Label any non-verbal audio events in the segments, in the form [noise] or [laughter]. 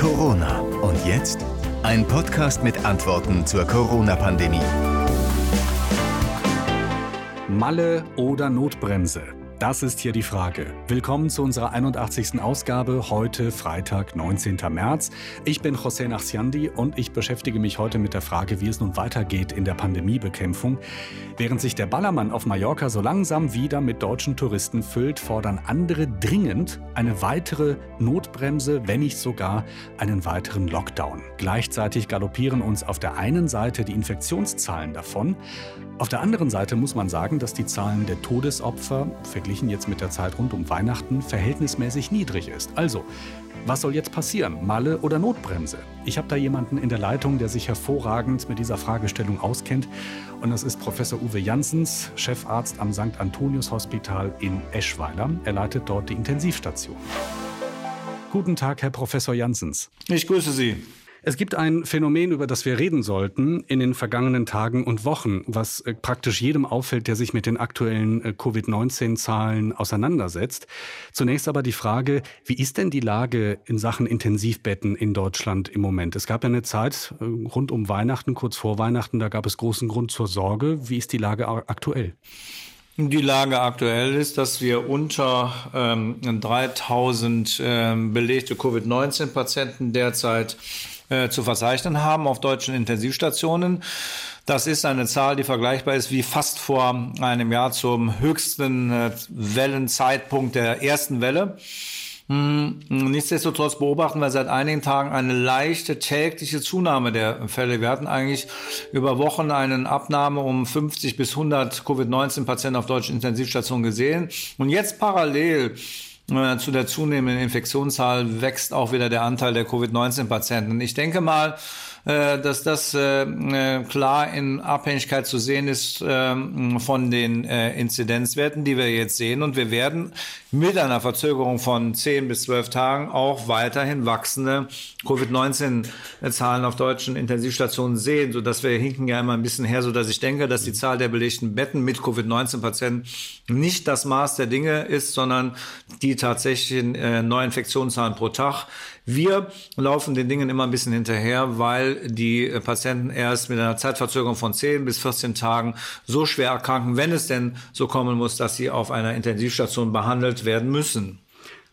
Corona. Und jetzt ein Podcast mit Antworten zur Corona-Pandemie. Malle oder Notbremse? Das ist hier die Frage. Willkommen zu unserer 81. Ausgabe, heute Freitag, 19. März. Ich bin José Nachsiandi und ich beschäftige mich heute mit der Frage, wie es nun weitergeht in der Pandemiebekämpfung. Während sich der Ballermann auf Mallorca so langsam wieder mit deutschen Touristen füllt, fordern andere dringend eine weitere Notbremse, wenn nicht sogar einen weiteren Lockdown. Gleichzeitig galoppieren uns auf der einen Seite die Infektionszahlen davon. Auf der anderen Seite muss man sagen, dass die Zahlen der Todesopfer verglichen jetzt mit der Zeit rund um Weihnachten verhältnismäßig niedrig ist. Also, was soll jetzt passieren? Malle oder Notbremse? Ich habe da jemanden in der Leitung, der sich hervorragend mit dieser Fragestellung auskennt. Und das ist Professor Uwe Janssens, Chefarzt am St. Antonius Hospital in Eschweiler. Er leitet dort die Intensivstation. Guten Tag, Herr Professor Janssens. Ich grüße Sie. Es gibt ein Phänomen, über das wir reden sollten in den vergangenen Tagen und Wochen, was äh, praktisch jedem auffällt, der sich mit den aktuellen äh, Covid-19-Zahlen auseinandersetzt. Zunächst aber die Frage, wie ist denn die Lage in Sachen Intensivbetten in Deutschland im Moment? Es gab ja eine Zeit äh, rund um Weihnachten, kurz vor Weihnachten, da gab es großen Grund zur Sorge. Wie ist die Lage aktuell? Die Lage aktuell ist, dass wir unter ähm, 3000 ähm, belegte Covid-19-Patienten derzeit äh, zu verzeichnen haben auf deutschen Intensivstationen. Das ist eine Zahl, die vergleichbar ist wie fast vor einem Jahr zum höchsten äh, Wellenzeitpunkt der ersten Welle. Hm, nichtsdestotrotz beobachten wir seit einigen Tagen eine leichte tägliche Zunahme der Fälle. Wir hatten eigentlich über Wochen eine Abnahme um 50 bis 100 Covid-19-Patienten auf deutschen Intensivstationen gesehen. Und jetzt parallel zu der zunehmenden Infektionszahl wächst auch wieder der Anteil der Covid-19-Patienten. Ich denke mal, äh, dass das äh, äh, klar in Abhängigkeit zu sehen ist ähm, von den Inzidenzwerten, die wir jetzt sehen. Und wir werden mit einer Verzögerung von 10 bis 12 Tagen auch weiterhin wachsende Covid-19-Zahlen auf deutschen Intensivstationen sehen, sodass wir hinken ja immer ein bisschen her, sodass ich denke, dass die Zahl der belegten Betten mit Covid-19-Patienten nicht das Maß der Dinge ist, sondern die tatsächlichen Neuinfektionszahlen pro Tag. Wir laufen den Dingen immer ein bisschen hinterher, weil die äh, Patienten erst mit einer Zeitverzögerung von 10 bis 14 Tagen so schwer erkranken, wenn es denn so kommen muss, dass sie auf einer Intensivstation behandelt werden müssen.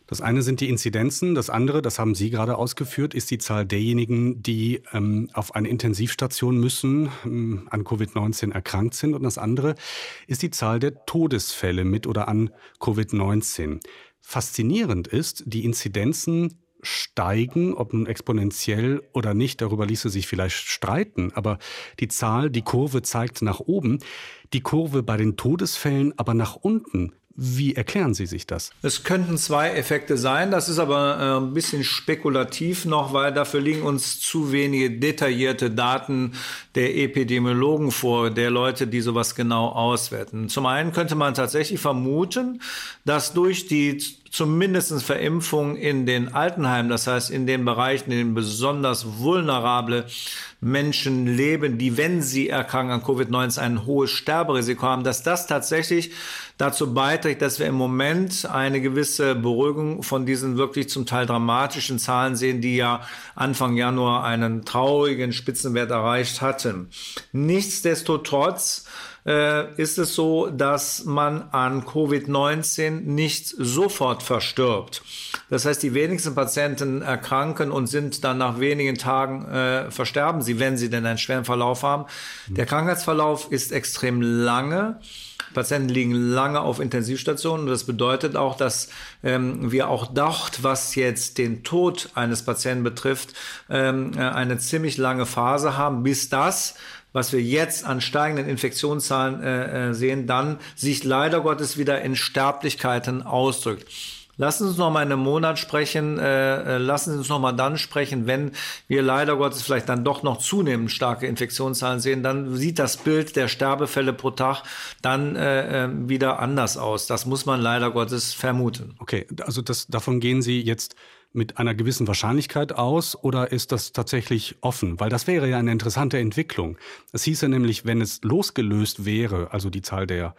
Das eine sind die Inzidenzen, das andere, das haben Sie gerade ausgeführt, ist die Zahl derjenigen, die ähm, auf eine Intensivstation müssen, ähm, an Covid-19 erkrankt sind. Und das andere ist die Zahl der Todesfälle mit oder an Covid-19. Faszinierend ist, die Inzidenzen steigen, ob nun exponentiell oder nicht, darüber ließe sich vielleicht streiten, aber die Zahl, die Kurve zeigt nach oben, die Kurve bei den Todesfällen aber nach unten. Wie erklären Sie sich das? Es könnten zwei Effekte sein. Das ist aber äh, ein bisschen spekulativ noch, weil dafür liegen uns zu wenige detaillierte Daten der Epidemiologen vor, der Leute, die sowas genau auswerten. Zum einen könnte man tatsächlich vermuten, dass durch die zumindest Verimpfung in den Altenheimen, das heißt in den Bereichen, in denen besonders vulnerable Menschen leben, die, wenn sie erkranken an Covid-19, ein hohes Sterberisiko haben, dass das tatsächlich dazu beiträgt, dass wir im Moment eine gewisse Beruhigung von diesen wirklich zum Teil dramatischen Zahlen sehen, die ja Anfang Januar einen traurigen Spitzenwert erreicht hatten. Nichtsdestotrotz äh, ist es so, dass man an Covid-19 nicht sofort verstirbt. Das heißt, die wenigsten Patienten erkranken und sind dann nach wenigen Tagen äh, versterben sie, wenn sie denn einen schweren Verlauf haben. Der Krankheitsverlauf ist extrem lange. Patienten liegen lange auf Intensivstationen und das bedeutet auch, dass ähm, wir auch dort, was jetzt den Tod eines Patienten betrifft, ähm, äh, eine ziemlich lange Phase haben, bis das was wir jetzt an steigenden Infektionszahlen äh, äh, sehen, dann sich leider Gottes wieder in Sterblichkeiten ausdrückt. Lassen Sie uns noch mal in einem Monat sprechen. Äh, äh, lassen Sie uns noch mal dann sprechen, wenn wir leider Gottes vielleicht dann doch noch zunehmend starke Infektionszahlen sehen. Dann sieht das Bild der Sterbefälle pro Tag dann äh, äh wieder anders aus. Das muss man leider Gottes vermuten. Okay, also das, davon gehen Sie jetzt mit einer gewissen Wahrscheinlichkeit aus oder ist das tatsächlich offen? Weil das wäre ja eine interessante Entwicklung. Es hieße nämlich, wenn es losgelöst wäre, also die Zahl der,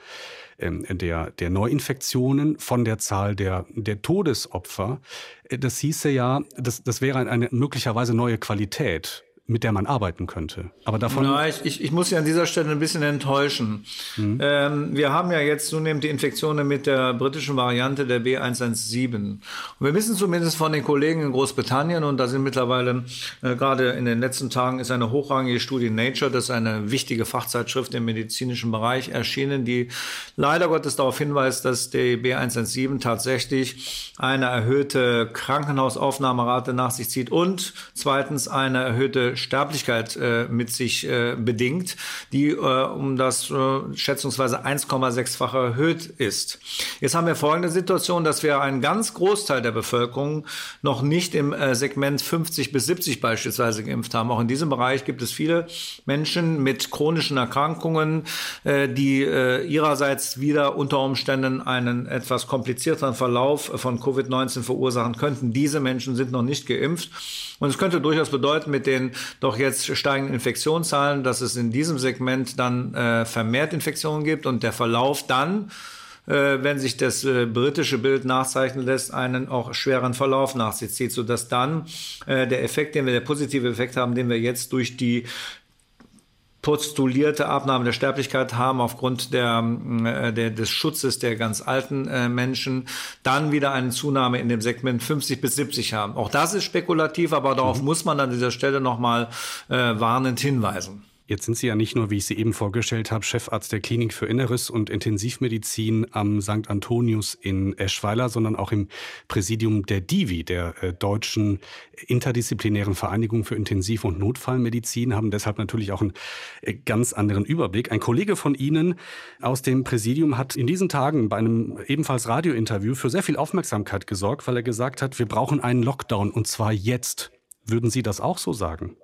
ähm, der, der Neuinfektionen von der Zahl der, der Todesopfer, äh, das hieße ja, das, das wäre eine möglicherweise neue Qualität mit der man arbeiten könnte. Aber davon. Ja, ich, ich, ich muss Sie an dieser Stelle ein bisschen enttäuschen. Mhm. Ähm, wir haben ja jetzt zunehmend die Infektionen mit der britischen Variante der B117. Und wir wissen zumindest von den Kollegen in Großbritannien, und da sind mittlerweile äh, gerade in den letzten Tagen ist eine hochrangige Studie in Nature, das ist eine wichtige Fachzeitschrift im medizinischen Bereich erschienen, die leider Gottes darauf hinweist, dass die B117 tatsächlich eine erhöhte Krankenhausaufnahmerate nach sich zieht und zweitens eine erhöhte Sterblichkeit äh, mit sich äh, bedingt, die äh, um das äh, schätzungsweise 1,6-fache erhöht ist. Jetzt haben wir folgende Situation, dass wir einen ganz Großteil der Bevölkerung noch nicht im äh, Segment 50 bis 70 beispielsweise geimpft haben. Auch in diesem Bereich gibt es viele Menschen mit chronischen Erkrankungen, äh, die ihrerseits wieder unter Umständen einen etwas komplizierteren Verlauf von Covid-19 verursachen könnten. Diese Menschen sind noch nicht geimpft. Und es könnte durchaus bedeuten, mit den doch jetzt steigenden Infektionszahlen, dass es in diesem Segment dann äh, vermehrt Infektionen gibt und der Verlauf dann äh, wenn sich das äh, britische Bild nachzeichnen lässt, einen auch schweren Verlauf nach sich zieht, sodass dann äh, der Effekt, den wir, der positive Effekt haben, den wir jetzt durch die postulierte Abnahme der Sterblichkeit haben aufgrund der, äh, der, des Schutzes der ganz alten äh, Menschen, dann wieder eine Zunahme in dem Segment 50 bis 70 haben. Auch das ist spekulativ, aber darauf mhm. muss man an dieser Stelle nochmal äh, warnend hinweisen. Jetzt sind Sie ja nicht nur, wie ich Sie eben vorgestellt habe, Chefarzt der Klinik für Inneres und Intensivmedizin am St. Antonius in Eschweiler, sondern auch im Präsidium der DIVI, der äh, Deutschen Interdisziplinären Vereinigung für Intensiv- und Notfallmedizin, haben deshalb natürlich auch einen äh, ganz anderen Überblick. Ein Kollege von Ihnen aus dem Präsidium hat in diesen Tagen bei einem ebenfalls Radiointerview für sehr viel Aufmerksamkeit gesorgt, weil er gesagt hat, wir brauchen einen Lockdown und zwar jetzt. Würden Sie das auch so sagen?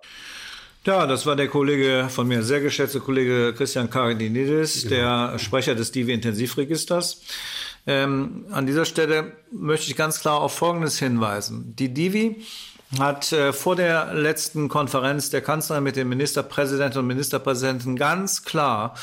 Ja, das war der Kollege von mir, sehr geschätzte Kollege Christian Karidinidis, genau. der Sprecher des Divi-Intensivregisters. Ähm, an dieser Stelle möchte ich ganz klar auf Folgendes hinweisen. Die Divi hat äh, vor der letzten Konferenz der Kanzler mit den Ministerpräsidenten und Ministerpräsidenten ganz klar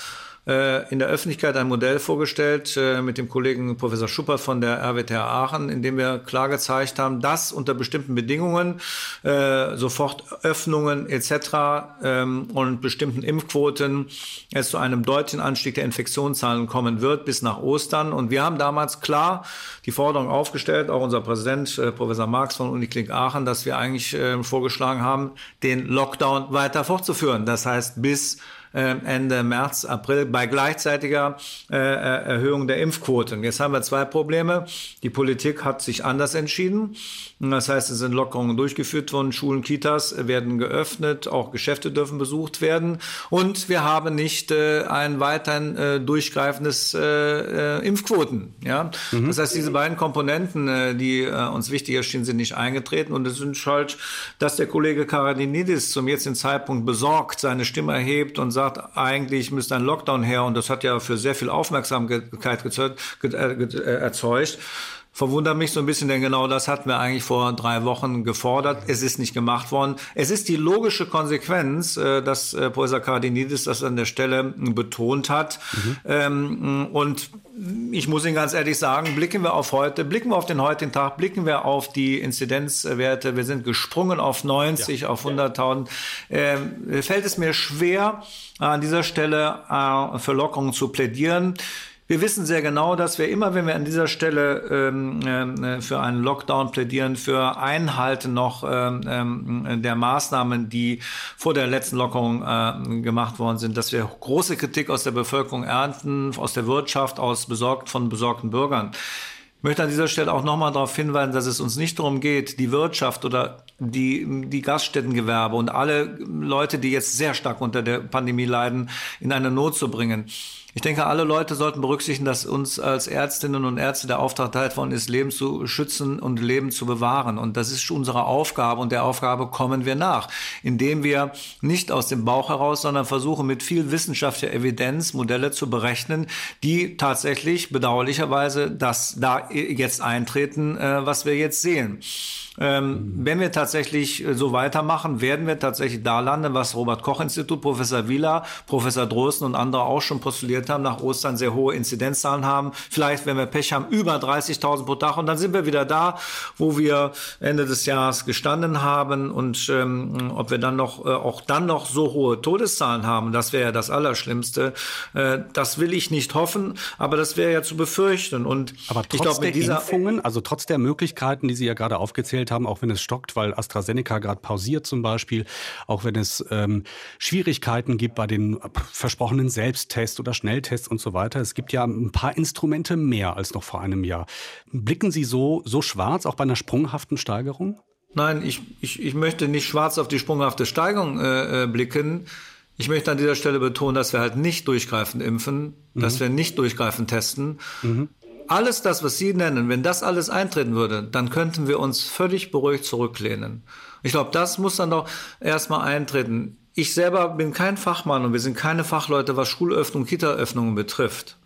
in der Öffentlichkeit ein Modell vorgestellt äh, mit dem Kollegen Professor Schuppert von der RWTH Aachen, in dem wir klar gezeigt haben, dass unter bestimmten Bedingungen äh, sofort Öffnungen etc. Ähm, und bestimmten Impfquoten es zu einem deutlichen Anstieg der Infektionszahlen kommen wird bis nach Ostern. Und wir haben damals klar die Forderung aufgestellt, auch unser Präsident Professor Marx von Uniklinik Aachen, dass wir eigentlich vorgeschlagen haben, den Lockdown weiter fortzuführen. Das heißt bis äh, Ende März, April bei gleichzeitiger äh, Erhöhung der Impfquoten. Jetzt haben wir zwei Probleme. Die Politik hat sich anders entschieden. Das heißt, es sind Lockerungen durchgeführt worden. Schulen, Kitas werden geöffnet, auch Geschäfte dürfen besucht werden. Und wir haben nicht äh, ein weiterhin äh, durchgreifendes äh, äh, Impfquoten. Ja? Mhm. Das heißt, diese beiden Komponenten, äh, die äh, uns wichtig erschienen, sind nicht eingetreten. Und es sind halt, dass der Kollege Karadinidis zum jetzigen Zeitpunkt besorgt seine Stimme erhebt und sagt, sagt, eigentlich müsste ein Lockdown her und das hat ja für sehr viel Aufmerksamkeit äh, erzeugt. Verwundert mich so ein bisschen, denn genau das hatten wir eigentlich vor drei Wochen gefordert. Es ist nicht gemacht worden. Es ist die logische Konsequenz, äh, dass äh, Professor Cardinidis das an der Stelle betont hat. Mhm. Ähm, und ich muss Ihnen ganz ehrlich sagen, blicken wir auf heute, blicken wir auf den heutigen Tag, blicken wir auf die Inzidenzwerte. Wir sind gesprungen auf 90, ja. auf 100.000. Ähm, fällt es mir schwer, an dieser Stelle äh, für Lockerungen zu plädieren. Wir wissen sehr genau, dass wir immer, wenn wir an dieser Stelle ähm, äh, für einen Lockdown plädieren, für Einhalten noch ähm, ähm, der Maßnahmen, die vor der letzten Lockerung äh, gemacht worden sind, dass wir große Kritik aus der Bevölkerung ernten, aus der Wirtschaft, aus besorgt von besorgten Bürgern. Ich möchte an dieser Stelle auch nochmal darauf hinweisen, dass es uns nicht darum geht, die Wirtschaft oder die, die Gaststättengewerbe und alle Leute, die jetzt sehr stark unter der Pandemie leiden, in eine Not zu bringen. Ich denke, alle Leute sollten berücksichtigen, dass uns als Ärztinnen und Ärzte der Auftrag teilt worden ist, Leben zu schützen und Leben zu bewahren. Und das ist unsere Aufgabe und der Aufgabe kommen wir nach, indem wir nicht aus dem Bauch heraus, sondern versuchen mit viel wissenschaftlicher Evidenz Modelle zu berechnen, die tatsächlich bedauerlicherweise das da jetzt eintreten, äh, was wir jetzt sehen. Ähm, wenn wir tatsächlich äh, so weitermachen, werden wir tatsächlich da landen, was Robert Koch Institut, Professor Wieler, Professor Drosten und andere auch schon postuliert haben, nach Ostern sehr hohe Inzidenzzahlen haben. Vielleicht, wenn wir Pech haben, über 30.000 pro Tag. Und dann sind wir wieder da, wo wir Ende des Jahres gestanden haben. Und ähm, ob wir dann noch, äh, auch dann noch so hohe Todeszahlen haben, das wäre ja das Allerschlimmste. Äh, das will ich nicht hoffen, aber das wäre ja zu befürchten. Und aber trotz ich glaub, der Impfungen, also trotz der Möglichkeiten, die Sie ja gerade aufgezählt haben, auch wenn es stockt, weil AstraZeneca gerade pausiert zum Beispiel, auch wenn es ähm, Schwierigkeiten gibt bei den versprochenen Selbsttests oder Schnelltests und so weiter. Es gibt ja ein paar Instrumente mehr als noch vor einem Jahr. Blicken Sie so, so schwarz auch bei einer sprunghaften Steigerung? Nein, ich, ich, ich möchte nicht schwarz auf die sprunghafte Steigerung äh, äh blicken. Ich möchte an dieser Stelle betonen, dass wir halt nicht durchgreifend impfen, mhm. dass wir nicht durchgreifend testen. Mhm. Alles das, was Sie nennen, wenn das alles eintreten würde, dann könnten wir uns völlig beruhigt zurücklehnen. Ich glaube, das muss dann doch erstmal eintreten. Ich selber bin kein Fachmann und wir sind keine Fachleute, was Schulöffnung, Kitaöffnungen betrifft.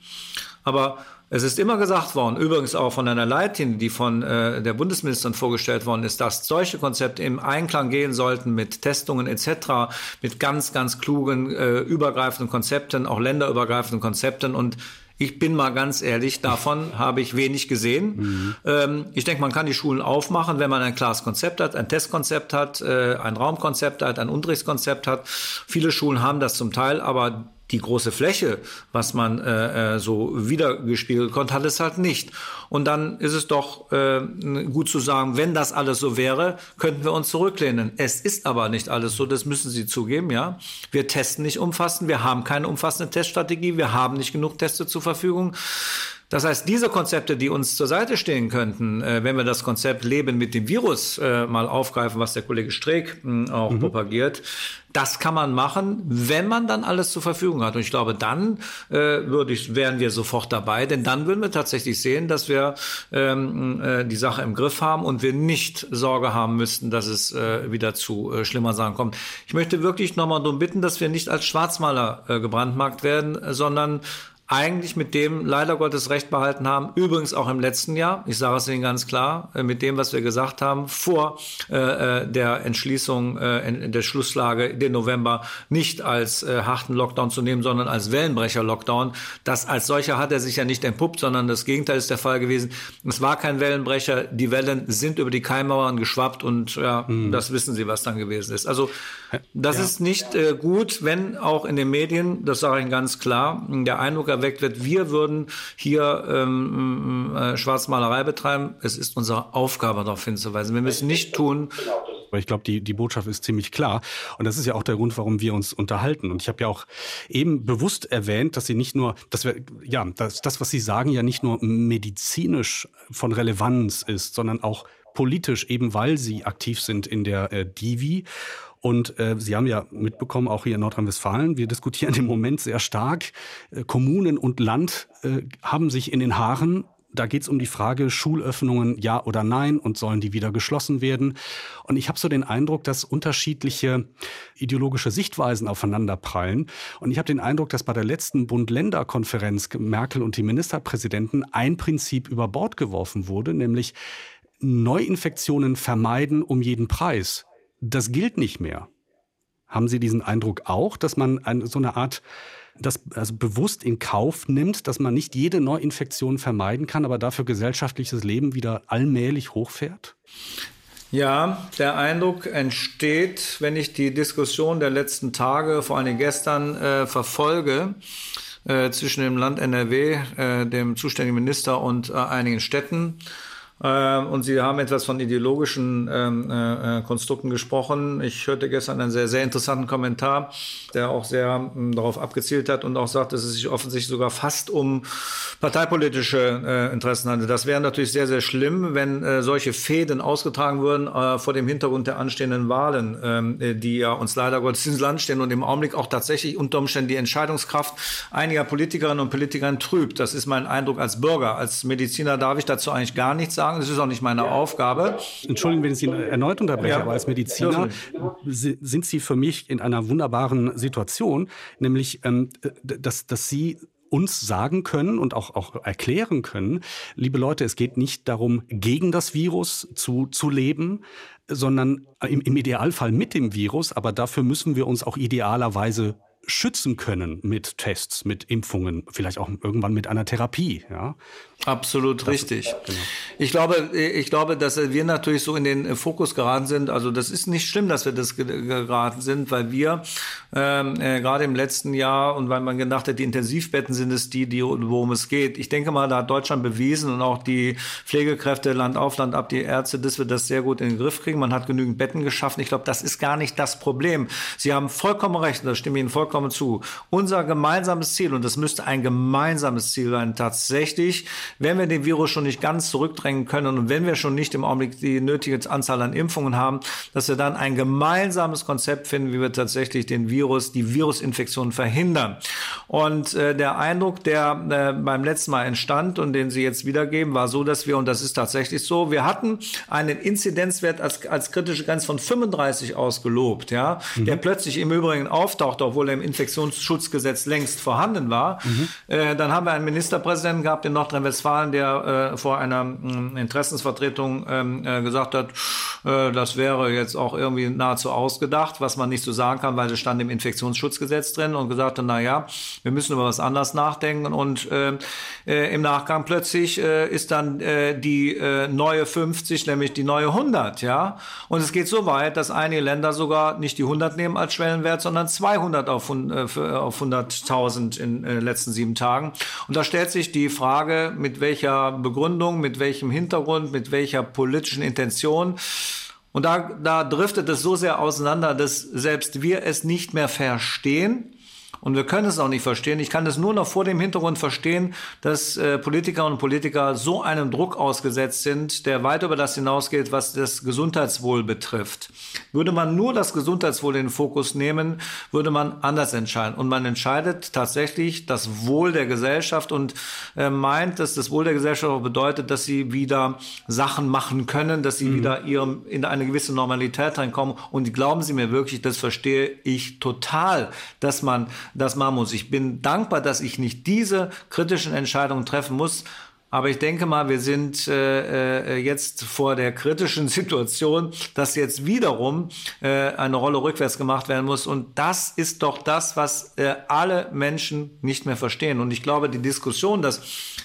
Aber es ist immer gesagt worden, übrigens auch von einer Leitlinie, die von äh, der Bundesministerin vorgestellt worden ist, dass solche Konzepte im Einklang gehen sollten mit Testungen etc., mit ganz, ganz klugen, äh, übergreifenden Konzepten, auch länderübergreifenden Konzepten und ich bin mal ganz ehrlich, davon habe ich wenig gesehen. Mhm. Ähm, ich denke, man kann die Schulen aufmachen, wenn man ein klares Konzept hat, ein Testkonzept hat, äh, ein Raumkonzept hat, ein Unterrichtskonzept hat. Viele Schulen haben das zum Teil, aber die große Fläche, was man äh, äh, so wiedergespiegelt konnte, hat es halt nicht. Und dann ist es doch äh, gut zu sagen, wenn das alles so wäre, könnten wir uns zurücklehnen. Es ist aber nicht alles so, das müssen Sie zugeben, ja. Wir testen nicht umfassend, wir haben keine umfassende Teststrategie, wir haben nicht genug Teste zur Verfügung. Das heißt, diese Konzepte, die uns zur Seite stehen könnten, äh, wenn wir das Konzept Leben mit dem Virus äh, mal aufgreifen, was der Kollege Streeck mh, auch mhm. propagiert, das kann man machen, wenn man dann alles zur Verfügung hat. Und ich glaube, dann äh, würde ich, wären wir sofort dabei, denn dann würden wir tatsächlich sehen, dass wir ähm, äh, die Sache im Griff haben und wir nicht Sorge haben müssten, dass es äh, wieder zu äh, schlimmer Sachen kommt. Ich möchte wirklich nochmal darum bitten, dass wir nicht als Schwarzmaler äh, gebrandmarkt werden, sondern eigentlich mit dem leider Gottes Recht behalten haben, übrigens auch im letzten Jahr, ich sage es Ihnen ganz klar, äh, mit dem, was wir gesagt haben, vor äh, äh, der Entschließung äh, in, der Schlusslage den November nicht als äh, harten Lockdown zu nehmen, sondern als Wellenbrecher-Lockdown. Das als solcher hat er sich ja nicht entpuppt, sondern das Gegenteil ist der Fall gewesen. Es war kein Wellenbrecher, die Wellen sind über die Keimmauern geschwappt und ja, mhm. das wissen Sie, was dann gewesen ist. Also das ja. ist nicht äh, gut, wenn auch in den Medien, das sage ich Ihnen ganz klar, der Eindruck erweckt wird, wir würden hier ähm, äh, Schwarzmalerei betreiben. Es ist unsere Aufgabe, darauf hinzuweisen. Wir müssen nicht tun, aber ich glaube, die, die Botschaft ist ziemlich klar. Und das ist ja auch der Grund, warum wir uns unterhalten. Und ich habe ja auch eben bewusst erwähnt, dass Sie nicht nur, dass wir, ja, dass das, was Sie sagen, ja nicht nur medizinisch von Relevanz ist, sondern auch politisch, eben weil Sie aktiv sind in der äh, Divi. Und äh, Sie haben ja mitbekommen, auch hier in Nordrhein-Westfalen, wir diskutieren im Moment sehr stark. Äh, Kommunen und Land äh, haben sich in den Haaren. Da geht es um die Frage Schulöffnungen ja oder nein und sollen die wieder geschlossen werden. Und ich habe so den Eindruck, dass unterschiedliche ideologische Sichtweisen aufeinanderprallen. Und ich habe den Eindruck, dass bei der letzten Bund-Länder-Konferenz Merkel und die Ministerpräsidenten ein Prinzip über Bord geworfen wurde, nämlich Neuinfektionen vermeiden um jeden Preis das gilt nicht mehr. Haben Sie diesen Eindruck auch, dass man eine, so eine Art das also bewusst in Kauf nimmt, dass man nicht jede Neuinfektion vermeiden kann, aber dafür gesellschaftliches Leben wieder allmählich hochfährt? Ja, der Eindruck entsteht, wenn ich die Diskussion der letzten Tage, vor allem gestern, äh, verfolge, äh, zwischen dem Land NRW, äh, dem zuständigen Minister und äh, einigen Städten. Ähm, und Sie haben etwas von ideologischen ähm, äh, äh, Konstrukten gesprochen. Ich hörte gestern einen sehr, sehr interessanten Kommentar, der auch sehr ähm, darauf abgezielt hat und auch sagt, dass es sich offensichtlich sogar fast um parteipolitische äh, Interessen handelt. Das wäre natürlich sehr, sehr schlimm, wenn solche Fäden ausgetragen würden vor dem Hintergrund der anstehenden Wahlen, ähm, äh, die ja uns leider Gottes ins Land stehen und im Augenblick auch tatsächlich unter Umständen die Entscheidungskraft einiger Politikerinnen und Politikern trübt. Das ist mein Eindruck als Bürger. Als Mediziner darf ich dazu eigentlich gar nichts sagen sagen. Das ist auch nicht meine Aufgabe. Entschuldigen, wenn ich Sie erneut unterbreche, ja. aber als Mediziner sind Sie für mich in einer wunderbaren Situation, nämlich, ähm, dass, dass Sie uns sagen können und auch, auch erklären können, liebe Leute, es geht nicht darum, gegen das Virus zu, zu leben, sondern im, im Idealfall mit dem Virus, aber dafür müssen wir uns auch idealerweise schützen können mit Tests, mit Impfungen, vielleicht auch irgendwann mit einer Therapie. Ja? Absolut das richtig. Ist, genau. Ich glaube, ich glaube, dass wir natürlich so in den Fokus geraten sind. Also das ist nicht schlimm, dass wir das geraten sind, weil wir ähm, äh, gerade im letzten Jahr und weil man gedacht hat, die Intensivbetten sind es die, die worum es geht. Ich denke mal, da hat Deutschland bewiesen und auch die Pflegekräfte Land auf Land ab, die Ärzte, dass wir das sehr gut in den Griff kriegen. Man hat genügend Betten geschaffen. Ich glaube, das ist gar nicht das Problem. Sie haben vollkommen recht, da stimme ich Ihnen vollkommen zu. Unser gemeinsames Ziel und das müsste ein gemeinsames Ziel sein, tatsächlich wenn wir den Virus schon nicht ganz zurückdrängen können und wenn wir schon nicht im Augenblick die nötige Anzahl an Impfungen haben, dass wir dann ein gemeinsames Konzept finden, wie wir tatsächlich den Virus, die Virusinfektion verhindern. Und äh, der Eindruck, der äh, beim letzten Mal entstand und den Sie jetzt wiedergeben, war so, dass wir, und das ist tatsächlich so, wir hatten einen Inzidenzwert als, als kritische Grenze von 35 ausgelobt, ja, mhm. der plötzlich im Übrigen auftaucht, obwohl er im Infektionsschutzgesetz längst vorhanden war. Mhm. Äh, dann haben wir einen Ministerpräsidenten gehabt in Nordrhein-Westfalen, Westfalen, der äh, vor einer äh, Interessensvertretung ähm, äh, gesagt hat, äh, das wäre jetzt auch irgendwie nahezu ausgedacht, was man nicht so sagen kann, weil es stand im Infektionsschutzgesetz drin und gesagt hat, na ja, wir müssen über was anderes nachdenken und äh, äh, im Nachgang plötzlich ist dann die neue 50, nämlich die neue 100, ja. Und es geht so weit, dass einige Länder sogar nicht die 100 nehmen als Schwellenwert, sondern 200 auf, äh, auf 100.000 in äh, den letzten sieben Tagen. Und da stellt sich die Frage, mit welcher Begründung, mit welchem Hintergrund, mit welcher politischen Intention. Und da, da driftet es so sehr auseinander, dass selbst wir es nicht mehr verstehen, und wir können es auch nicht verstehen. Ich kann es nur noch vor dem Hintergrund verstehen, dass äh, Politiker und Politiker so einem Druck ausgesetzt sind, der weit über das hinausgeht, was das Gesundheitswohl betrifft. Würde man nur das Gesundheitswohl in den Fokus nehmen, würde man anders entscheiden. Und man entscheidet tatsächlich das Wohl der Gesellschaft und äh, meint, dass das Wohl der Gesellschaft auch bedeutet, dass sie wieder Sachen machen können, dass sie mhm. wieder ihrem, in eine gewisse Normalität reinkommen. Und glauben Sie mir wirklich, das verstehe ich total, dass man das machen muss. Ich bin dankbar, dass ich nicht diese kritischen Entscheidungen treffen muss. Aber ich denke mal, wir sind äh, äh jetzt vor der kritischen [laughs] Situation, dass jetzt wiederum äh, eine Rolle rückwärts gemacht werden muss. Und das ist doch das, was äh, alle Menschen nicht mehr verstehen. Und ich glaube, die Diskussion, dass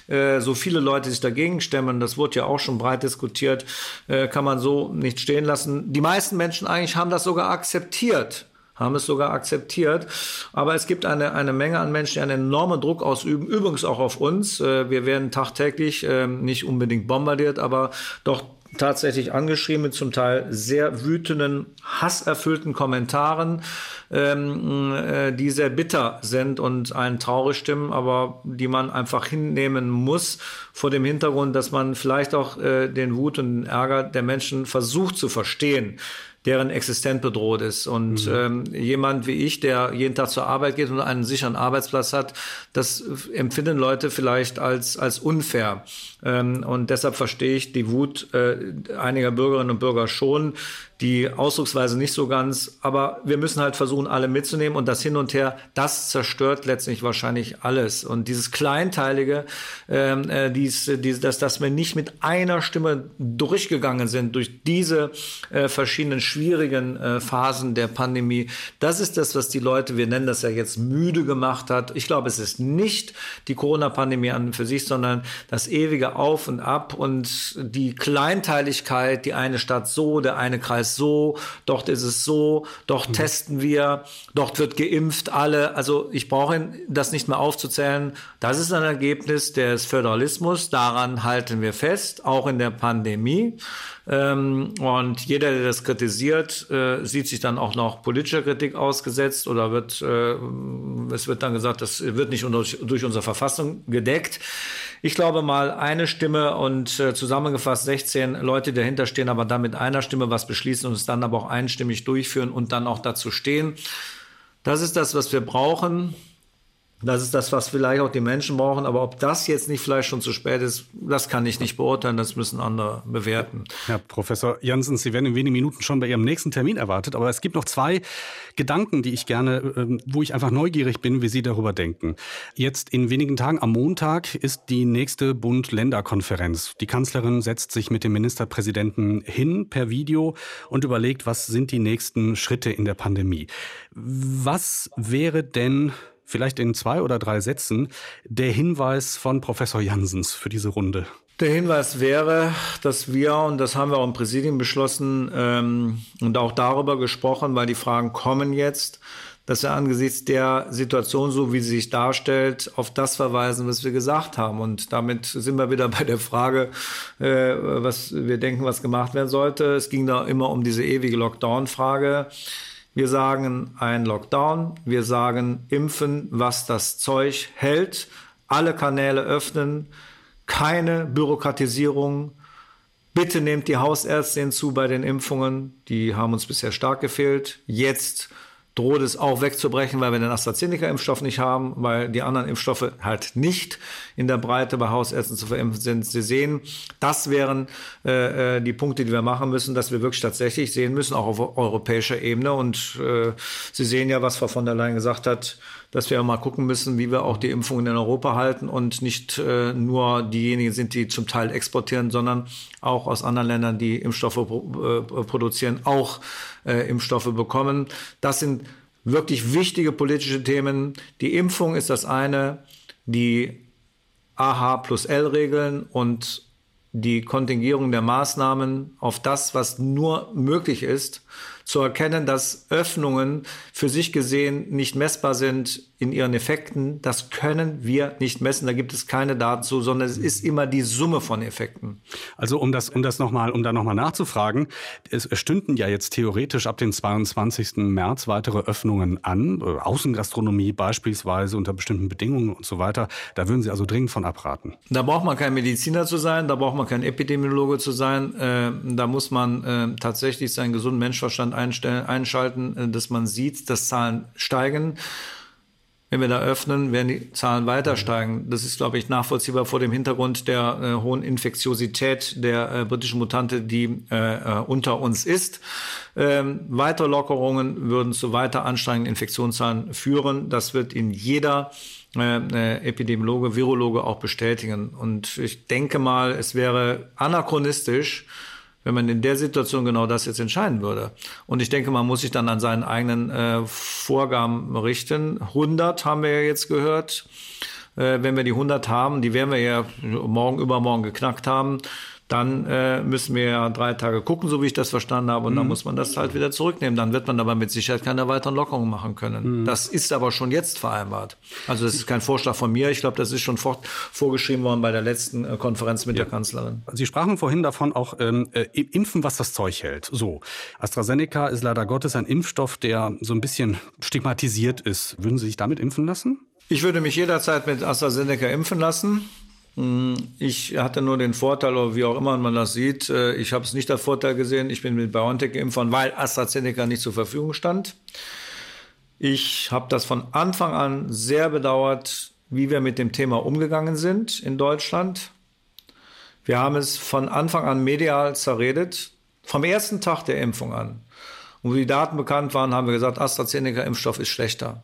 äh, so viele Leute sich dagegen stemmen, das wurde ja auch schon breit diskutiert, äh, kann man so nicht stehen lassen. Die meisten Menschen eigentlich haben das sogar akzeptiert haben es sogar akzeptiert. Aber es gibt eine, eine Menge an Menschen, die einen enormen Druck ausüben, übrigens auch auf uns. Äh, wir werden tagtäglich ähm, nicht unbedingt bombardiert, aber doch tatsächlich angeschrieben mit zum Teil sehr wütenden, hasserfüllten Kommentaren, ähm, äh, die sehr bitter sind und einen traurig stimmen, aber die man einfach hinnehmen muss vor dem Hintergrund, dass man vielleicht auch äh, den Wut und den Ärger der Menschen versucht zu verstehen deren Existenz bedroht ist. Und mhm. ähm, jemand wie ich, der jeden Tag zur Arbeit geht und einen sicheren Arbeitsplatz hat, das empfinden Leute vielleicht als, als unfair. Ähm, und deshalb verstehe ich die Wut äh, einiger Bürgerinnen und Bürger schon, die Ausdrucksweise nicht so ganz, aber wir müssen halt versuchen, alle mitzunehmen und das Hin und Her, das zerstört letztlich wahrscheinlich alles. Und dieses Kleinteilige, ähm, äh, dies, dies, dass, dass wir nicht mit einer Stimme durchgegangen sind durch diese äh, verschiedenen schwierigen äh, Phasen der Pandemie, das ist das, was die Leute, wir nennen das ja jetzt müde gemacht hat. Ich glaube, es ist nicht die Corona-Pandemie an und für sich, sondern das ewige auf und ab und die Kleinteiligkeit, die eine Stadt so, der eine Kreis so, dort ist es so, dort mhm. testen wir, dort wird geimpft, alle. Also ich brauche das nicht mehr aufzuzählen. Das ist ein Ergebnis des Föderalismus. Daran halten wir fest, auch in der Pandemie. Ähm, und jeder, der das kritisiert, äh, sieht sich dann auch noch politischer Kritik ausgesetzt oder wird, äh, es wird dann gesagt, das wird nicht durch unsere Verfassung gedeckt. Ich glaube mal, eine Stimme und äh, zusammengefasst 16 Leute, die dahinter stehen, aber dann mit einer Stimme was beschließen und es dann aber auch einstimmig durchführen und dann auch dazu stehen. Das ist das, was wir brauchen. Das ist das, was vielleicht auch die Menschen brauchen. Aber ob das jetzt nicht vielleicht schon zu spät ist, das kann ich nicht beurteilen. Das müssen andere bewerten. Herr Professor Janssen, Sie werden in wenigen Minuten schon bei Ihrem nächsten Termin erwartet. Aber es gibt noch zwei Gedanken, die ich gerne, ähm, wo ich einfach neugierig bin, wie Sie darüber denken. Jetzt in wenigen Tagen am Montag ist die nächste Bund-Länder-Konferenz. Die Kanzlerin setzt sich mit dem Ministerpräsidenten hin per Video und überlegt, was sind die nächsten Schritte in der Pandemie. Was wäre denn vielleicht in zwei oder drei Sätzen der Hinweis von Professor Jansens für diese Runde? Der Hinweis wäre, dass wir, und das haben wir auch im Präsidium beschlossen ähm, und auch darüber gesprochen, weil die Fragen kommen jetzt, dass wir angesichts der Situation, so wie sie sich darstellt, auf das verweisen, was wir gesagt haben. Und damit sind wir wieder bei der Frage, äh, was wir denken, was gemacht werden sollte. Es ging da immer um diese ewige Lockdown-Frage. Wir sagen ein Lockdown, wir sagen impfen, was das Zeug hält, alle Kanäle öffnen, keine Bürokratisierung. Bitte nehmt die Hausärzte hinzu bei den Impfungen, die haben uns bisher stark gefehlt. Jetzt droht es auch wegzubrechen, weil wir den AstraZeneca-Impfstoff nicht haben, weil die anderen Impfstoffe halt nicht in der Breite bei Hausärzten zu verimpfen sind. Sie sehen, das wären äh, äh, die Punkte, die wir machen müssen, dass wir wirklich tatsächlich sehen müssen, auch auf europäischer Ebene. Und äh, Sie sehen ja, was Frau von der Leyen gesagt hat, dass wir mal gucken müssen, wie wir auch die Impfungen in Europa halten und nicht äh, nur diejenigen sind, die zum Teil exportieren, sondern auch aus anderen Ländern, die Impfstoffe äh, produzieren, auch äh, Impfstoffe bekommen. Das sind wirklich wichtige politische Themen. Die Impfung ist das eine, die AH plus L-Regeln und die Kontingierung der Maßnahmen auf das, was nur möglich ist, zu erkennen, dass Öffnungen für sich gesehen nicht messbar sind in ihren Effekten. Das können wir nicht messen. Da gibt es keine Daten zu, sondern es ist immer die Summe von Effekten. Also um das, um das nochmal, um da nochmal nachzufragen, es stünden ja jetzt theoretisch ab dem 22. März weitere Öffnungen an, Außengastronomie beispielsweise unter bestimmten Bedingungen und so weiter. Da würden Sie also dringend von abraten. Da braucht man kein Mediziner zu sein, da braucht man kein Epidemiologe zu sein. Äh, da muss man äh, tatsächlich seinen gesunden Menschverstand einschalten, äh, dass man sieht, dass Zahlen steigen. Wenn wir da öffnen, werden die Zahlen weiter steigen. Das ist, glaube ich, nachvollziehbar vor dem Hintergrund der äh, hohen Infektiosität der äh, britischen Mutante, die äh, äh unter uns ist. Ähm, weitere Lockerungen würden zu weiter ansteigenden Infektionszahlen führen. Das wird in jeder äh, Epidemiologe, Virologe auch bestätigen. Und ich denke mal, es wäre anachronistisch, wenn man in der Situation genau das jetzt entscheiden würde. Und ich denke, man muss sich dann an seinen eigenen äh, Vorgaben richten. 100 haben wir ja jetzt gehört. Äh, wenn wir die 100 haben, die werden wir ja morgen, übermorgen geknackt haben, dann äh, müssen wir ja drei Tage gucken, so wie ich das verstanden habe, und mhm. dann muss man das halt wieder zurücknehmen. Dann wird man aber mit Sicherheit keine weiteren Lockerungen machen können. Mhm. Das ist aber schon jetzt vereinbart. Also das ist kein Vorschlag von mir. Ich glaube, das ist schon vor, vorgeschrieben worden bei der letzten äh, Konferenz mit ja. der Kanzlerin. Sie sprachen vorhin davon auch ähm, äh, impfen, was das Zeug hält. So, AstraZeneca ist leider Gottes ein Impfstoff, der so ein bisschen stigmatisiert ist. Würden Sie sich damit impfen lassen? Ich würde mich jederzeit mit AstraZeneca impfen lassen. Hm, ich hatte nur den Vorteil, oder wie auch immer man das sieht, äh, ich habe es nicht als Vorteil gesehen. Ich bin mit BioNTech geimpft worden, weil AstraZeneca nicht zur Verfügung stand. Ich habe das von Anfang an sehr bedauert, wie wir mit dem Thema umgegangen sind in Deutschland. Wir haben es von Anfang an medial zerredet, vom ersten Tag der Impfung an. Und wie die Daten bekannt waren, haben wir gesagt, AstraZeneca-Impfstoff ist schlechter.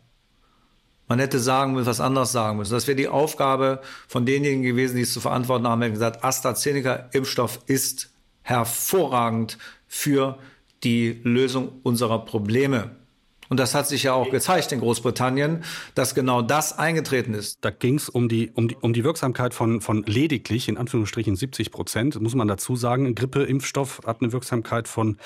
Man hätte sagen müssen, was anderes sagen müssen. Das wäre die Aufgabe von denjenigen gewesen, die es zu verantworten haben, hätten gesagt, AstraZeneca-Impfstoff ist hervorragend für die Lösung unserer Probleme. Und das hat sich ja auch gezeigt in Großbritannien, dass genau das eingetreten ist. Da ging es um die, um, die, um die Wirksamkeit von, von lediglich, in Anführungsstrichen 70 Prozent, muss man dazu sagen. Grippeimpfstoff hat eine Wirksamkeit von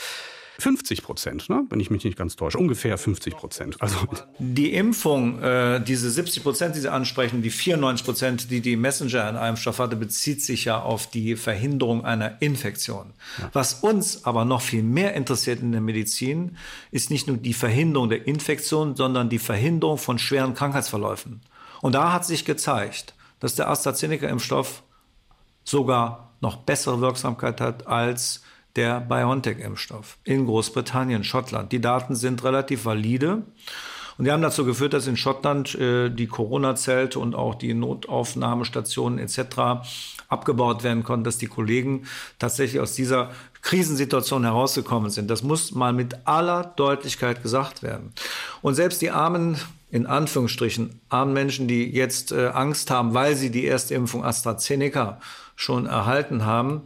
50 Prozent, ne? wenn ich mich nicht ganz täusche. Ungefähr 50 Prozent. Also die Impfung, äh, diese 70 Prozent, die Sie ansprechen, die 94 Prozent, die die Messenger in einem Stoff hatte, bezieht sich ja auf die Verhinderung einer Infektion. Ja. Was uns aber noch viel mehr interessiert in der Medizin, ist nicht nur die Verhinderung der Infektion, sondern die Verhinderung von schweren Krankheitsverläufen. Und da hat sich gezeigt, dass der AstraZeneca-Impfstoff sogar noch bessere Wirksamkeit hat als der BioNTech-Impfstoff in Großbritannien, Schottland. Die Daten sind relativ valide. Und die haben dazu geführt, dass in Schottland äh, die Corona-Zelte und auch die Notaufnahmestationen etc. abgebaut werden konnten, dass die Kollegen tatsächlich aus dieser Krisensituation herausgekommen sind. Das muss mal mit aller Deutlichkeit gesagt werden. Und selbst die armen in Anführungsstrichen armen Menschen, die jetzt äh, Angst haben, weil sie die erste Impfung AstraZeneca schon erhalten haben,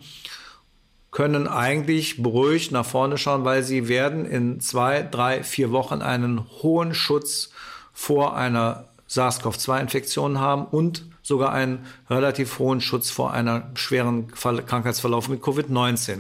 können eigentlich beruhigt nach vorne schauen, weil sie werden in zwei, drei, vier Wochen einen hohen Schutz vor einer SARS-CoV-2-Infektion haben und sogar einen relativ hohen Schutz vor einer schweren Krankheitsverlauf mit Covid-19.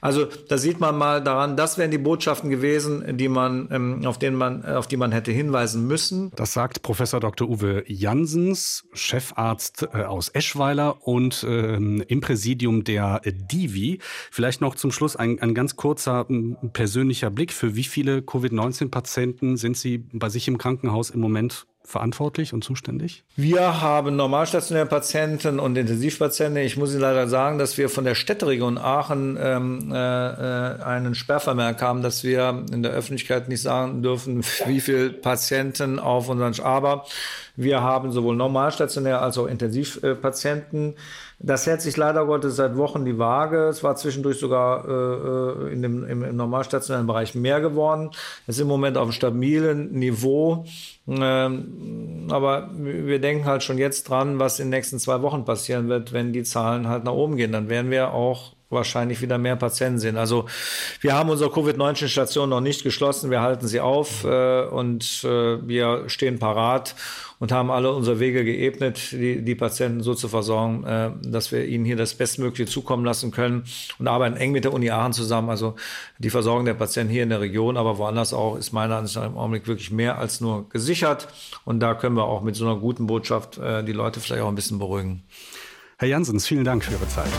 Also da sieht man mal daran, das wären die Botschaften gewesen, die man, ähm, auf, denen man, auf die man hätte hinweisen müssen. Das sagt Professor Dr. Uwe Jansens, Chefarzt äh, aus Eschweiler und ähm, im Präsidium der Divi. Vielleicht noch zum Schluss ein, ein ganz kurzer persönlicher Blick. Für wie viele Covid-19-Patienten sind Sie bei sich im Krankenhaus im Moment verantwortlich und zuständig? Wir haben normalstationäre Patienten und Intensivpatienten. Ich muss Ihnen leider sagen, dass wir von der Städteregion Aachen ähm, äh, äh einen Sperrvermerk haben, dass wir in der Öffentlichkeit nicht sagen dürfen, [laughs] wie viele Patienten auf unseren, aber wir haben sowohl normalstationär als auch Intensivpatienten. Das hält sich leider Gottes seit Wochen die Waage. Es war zwischendurch sogar äh, äh in dem, im, im normalstationären Bereich mehr geworden. Es ist im Moment auf einem stabilen Niveau. Ähm, aber wir denken halt schon jetzt dran, was in den nächsten zwei Wochen passieren wird, wenn die Zahlen halt nach oben gehen. Dann werden wir auch wahrscheinlich wieder mehr Patienten sind. Also wir haben unsere Covid-19-Station noch nicht geschlossen, wir halten sie auf äh, und äh, wir stehen parat und haben alle unsere Wege geebnet, die, die Patienten so zu versorgen, äh, dass wir ihnen hier das Bestmögliche zukommen lassen können und arbeiten eng mit der Uni Aachen zusammen. Also die Versorgung der Patienten hier in der Region, aber woanders auch, ist meiner Ansicht nach im Augenblick wirklich mehr als nur gesichert. Und da können wir auch mit so einer guten Botschaft äh, die Leute vielleicht auch ein bisschen beruhigen. Herr Jansens, vielen Dank für Ihre Zeit.